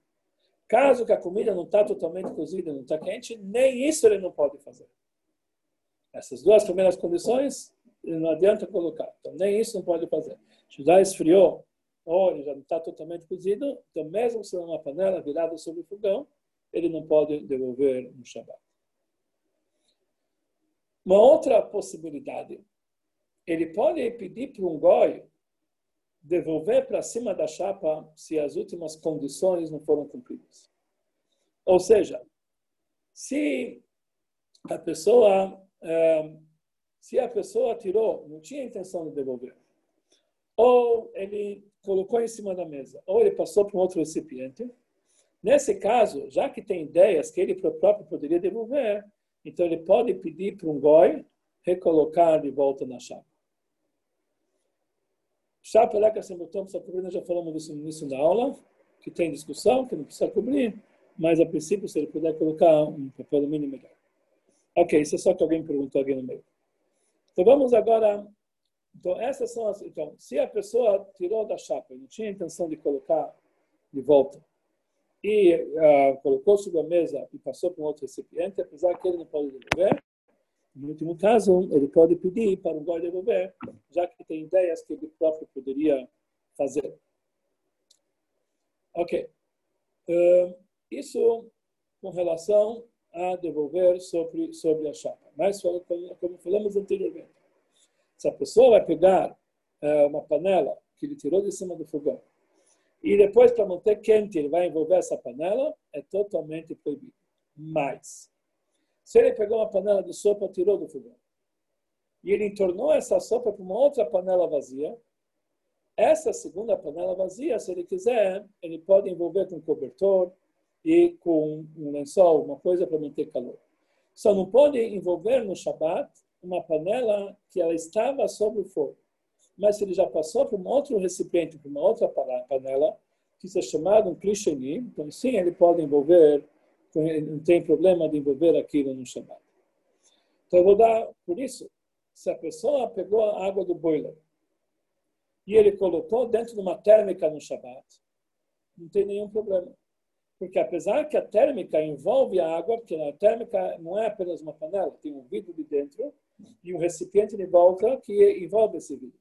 Caso que a comida não está totalmente cozida, não está quente, nem isso ele não pode fazer. Essas duas primeiras condições não adianta colocar. Então, nem isso não pode fazer. Se já esfriou, ou ele já não está totalmente cozido, então, mesmo se uma panela virada sobre o fogão, ele não pode devolver no Shabbat. Uma outra possibilidade, ele pode pedir para um goi devolver para cima da chapa se as últimas condições não foram cumpridas. Ou seja, se a pessoa eh, se a pessoa tirou, não tinha intenção de devolver, ou ele colocou em cima da mesa, ou ele passou para um outro recipiente, nesse caso, já que tem ideias que ele próprio poderia devolver, então ele pode pedir para um goi recolocar de volta na chapa. Assim botão precisa cobrir, nós já falamos disso no início da aula, que tem discussão, que não precisa cobrir, mas a princípio, se ele puder colocar um papel alumínio, melhor. Ok, isso é só que alguém perguntou alguém no meio. Então vamos agora. Então essas são as. Então, se a pessoa tirou da chapa e não tinha intenção de colocar de volta e uh, colocou sobre a mesa e passou para um outro recipiente, apesar que ele não pode devolver, no último caso, ele pode pedir para o guarda devolver, já que tem ideias que ele próprio poderia fazer. Ok. Uh, isso com relação a devolver sobre, sobre a chapa. Mas, como falamos anteriormente, se a pessoa vai pegar é, uma panela que ele tirou de cima do fogão e depois, para manter quente, ele vai envolver essa panela, é totalmente proibido. Mas, se ele pegou uma panela de sopa, tirou do fogão, e ele entornou essa sopa para uma outra panela vazia, essa segunda panela vazia, se ele quiser, ele pode envolver com cobertor, e com um lençol, uma coisa para manter calor. Só não pode envolver no Shabat uma panela que ela estava sobre o fogo. Mas se ele já passou para um outro recipiente, para uma outra panela, que isso é chamado um clicheni, então sim, ele pode envolver, não tem problema de envolver aquilo no Shabat. Então eu vou dar, por isso, se a pessoa pegou a água do boiler e ele colocou dentro de uma térmica no Shabat, não tem nenhum problema. Porque apesar que a térmica envolve a água, porque a térmica não é apenas uma panela, tem um vidro de dentro e um recipiente de volta que envolve esse vidro.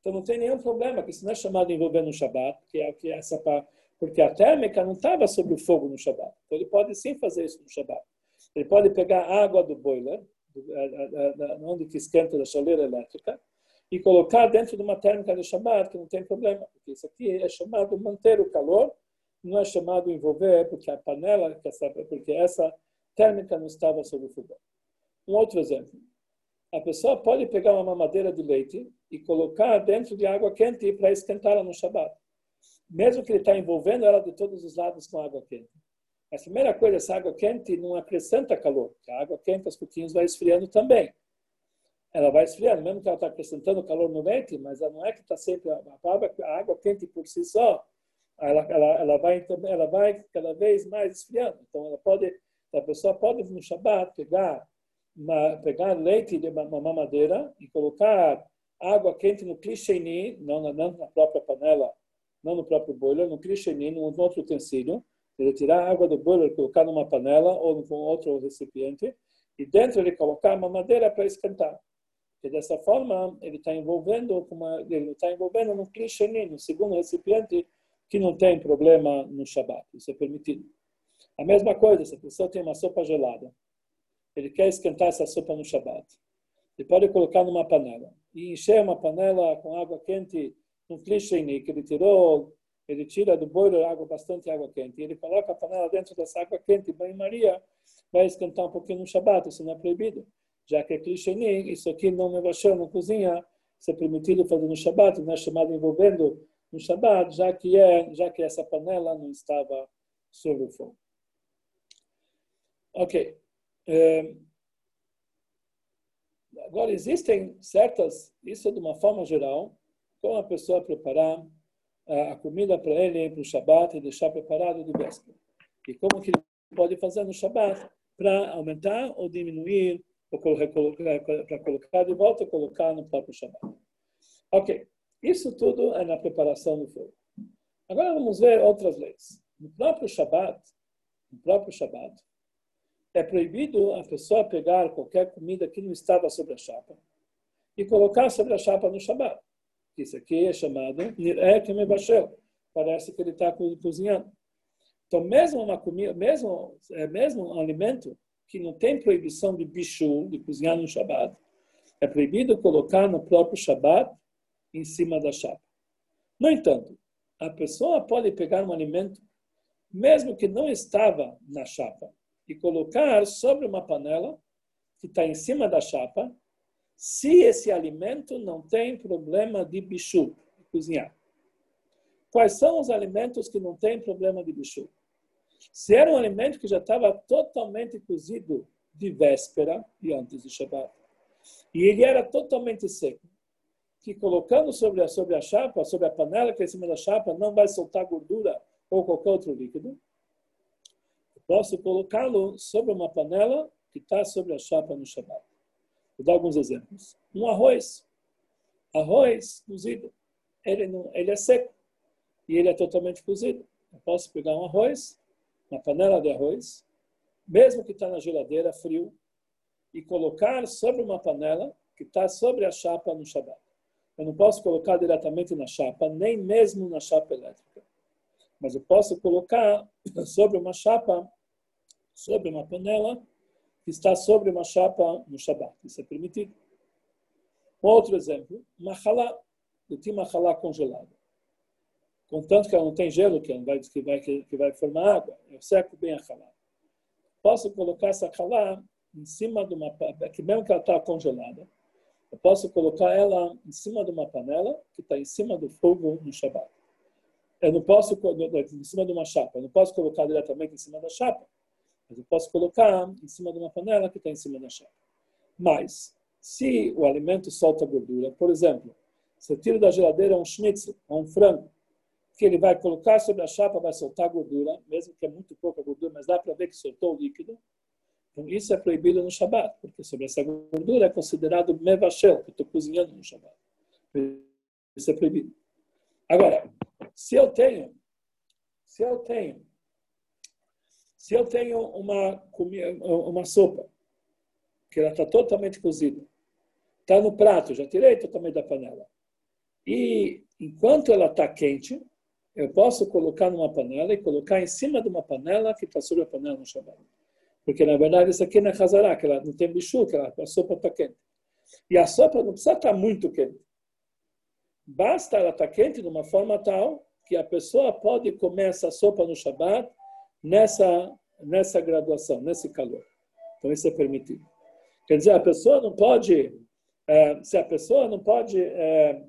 Então não tem nenhum problema, que isso não é chamado de envolver no Shabat, que é, que é essa porque a térmica não estava sobre o fogo no Shabat. Então ele pode sim fazer isso no Shabat. Ele pode pegar água do boiler, onde que esquenta da chaleira elétrica, e colocar dentro de uma térmica de Shabbat, que não tem problema, porque isso aqui é chamado manter o calor, não é chamado envolver, porque a panela, porque essa térmica não estava sob o fogão. Um outro exemplo. A pessoa pode pegar uma mamadeira de leite e colocar dentro de água quente para esquentá-la no Shabbat. Mesmo que ele está envolvendo ela de todos os lados com água quente. A primeira coisa, essa água quente não acrescenta calor. A água quente, aos pouquinhos, vai esfriando também. Ela vai esfriando, mesmo que ela está acrescentando calor no leite, mas ela não é que está sempre... A água, quente por si só, ela, ela, ela, vai, ela vai cada vez mais esfriando. Então, ela pode, a pessoa pode, no Shabbat, pegar uma, pegar leite de uma mamadeira e colocar água quente no clicheni, não não na própria panela, não no próprio boiler, no clicheni, num outro utensílio, ele tirar a água do boiler, colocar numa panela ou com outro recipiente, e dentro ele colocar uma madeira para esquentar. E dessa forma, ele está envolvendo, uma, ele está envolvendo no clicheni, no segundo recipiente, que não tem problema no Shabat. Isso é permitido. A mesma coisa, se a pessoa tem uma sopa gelada, ele quer esquentar essa sopa no Shabat. Ele pode colocar numa panela e encher uma panela com água quente, um clichê que ele tirou, ele tira do boiler água, bastante água quente, e ele coloca a panela dentro dessa água quente, banho-maria, vai esquentar um pouquinho no Shabat, isso não é proibido. Já que é clichê, isso aqui não me baixou, não cozinha, isso é permitido fazer no Shabat, não é chamado envolvendo no Shabat, já que, é, já que essa panela não estava sobre o fogo. Ok. É, agora, existem certas, isso é de uma forma geral, como a pessoa preparar a comida para ele para o Shabat e deixar preparado de véspera. E como que ele pode fazer no Shabat para aumentar ou diminuir, ou para colocar de volta ou colocar no próprio Shabat. Ok, isso tudo é na preparação do fogo. Agora vamos ver outras leis. No próprio Shabat, no próprio Shabat, é proibido a pessoa pegar qualquer comida que não estava sobre a chapa e colocar sobre a chapa no Shabat. Isso aqui é chamado Nir'et Mebashel. Parece que ele está cozinhando. Então, mesmo uma comida, mesmo, é mesmo um alimento que não tem proibição de bicho, de cozinhar no Shabat, é proibido colocar no próprio Shabat em cima da chapa. No entanto, a pessoa pode pegar um alimento, mesmo que não estava na chapa, e colocar sobre uma panela que está em cima da chapa, se esse alimento não tem problema de bicho, de cozinhar. Quais são os alimentos que não têm problema de bicho? Se era um alimento que já estava totalmente cozido de véspera e antes de Shabbat, e ele era totalmente seco, que colocando sobre a, sobre a chapa, sobre a panela que é em cima da chapa, não vai soltar gordura ou qualquer outro líquido, posso colocá-lo sobre uma panela que está sobre a chapa no Shabbat. Vou dar alguns exemplos. Um arroz. Arroz cozido. Ele, não, ele é seco e ele é totalmente cozido. Eu posso pegar um arroz, uma panela de arroz, mesmo que está na geladeira, frio, e colocar sobre uma panela que está sobre a chapa no Shabbat. Eu não posso colocar diretamente na chapa, nem mesmo na chapa elétrica mas eu posso colocar sobre uma chapa, sobre uma panela, que está sobre uma chapa no Shabat. Isso é permitido. Outro exemplo, uma halá. Eu tinha uma halá congelada. Contanto que ela não tem gelo, que, vai, que, vai, que vai formar água, eu seco bem a halá. Posso colocar essa halá em cima de uma que mesmo que ela está congelada, eu posso colocar ela em cima de uma panela que está em cima do fogo no Shabat eu não posso, em cima de uma chapa, eu não posso colocar diretamente em cima da chapa, mas eu posso colocar em cima de uma panela que está em cima da chapa. Mas, se o alimento solta gordura, por exemplo, se eu tiro da geladeira um schnitzel, um frango, que ele vai colocar sobre a chapa, vai soltar gordura, mesmo que é muito pouca gordura, mas dá para ver que soltou o líquido. Então, isso é proibido no Shabat, porque sobre essa gordura é considerado mevashel, que eu estou cozinhando no Shabat. Isso é proibido. Agora, se eu tenho, se eu tenho, se eu tenho uma, uma sopa, que ela está totalmente cozida, está no prato, já tirei totalmente da panela, e enquanto ela está quente, eu posso colocar numa panela e colocar em cima de uma panela que está sobre a panela no Shabbat. Porque, na verdade, isso aqui não é Hazará, que ela não tem bichu, que ela, a sopa está quente. E a sopa não precisa estar muito quente. Basta ela estar quente de uma forma tal que a pessoa pode comer essa sopa no Shabat nessa, nessa graduação, nesse calor. Então, isso é permitido. Quer dizer, a pessoa não pode, é, se a pessoa não pode, é,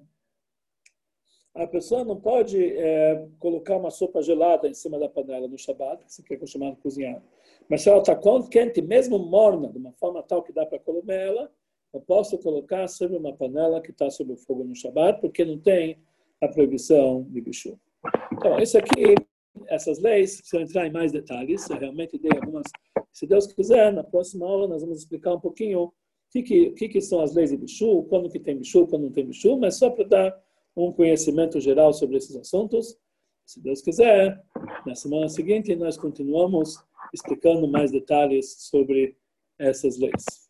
a pessoa não pode é, colocar uma sopa gelada em cima da panela no Shabat, que é chamado cozinhar. Mas se ela está quente, mesmo morna, de uma forma tal que dá para comer ela, eu posso colocar sobre uma panela que está sob o fogo no Shabat, porque não tem a proibição de bichu. Então, isso aqui, essas leis, se eu entrar em mais detalhes, eu realmente dei algumas. Se Deus quiser, na próxima aula nós vamos explicar um pouquinho o que, que, que, são as leis de bichu, quando que tem bichu, quando não tem bichu, mas só para dar um conhecimento geral sobre esses assuntos. Se Deus quiser, na semana seguinte nós continuamos explicando mais detalhes sobre essas leis.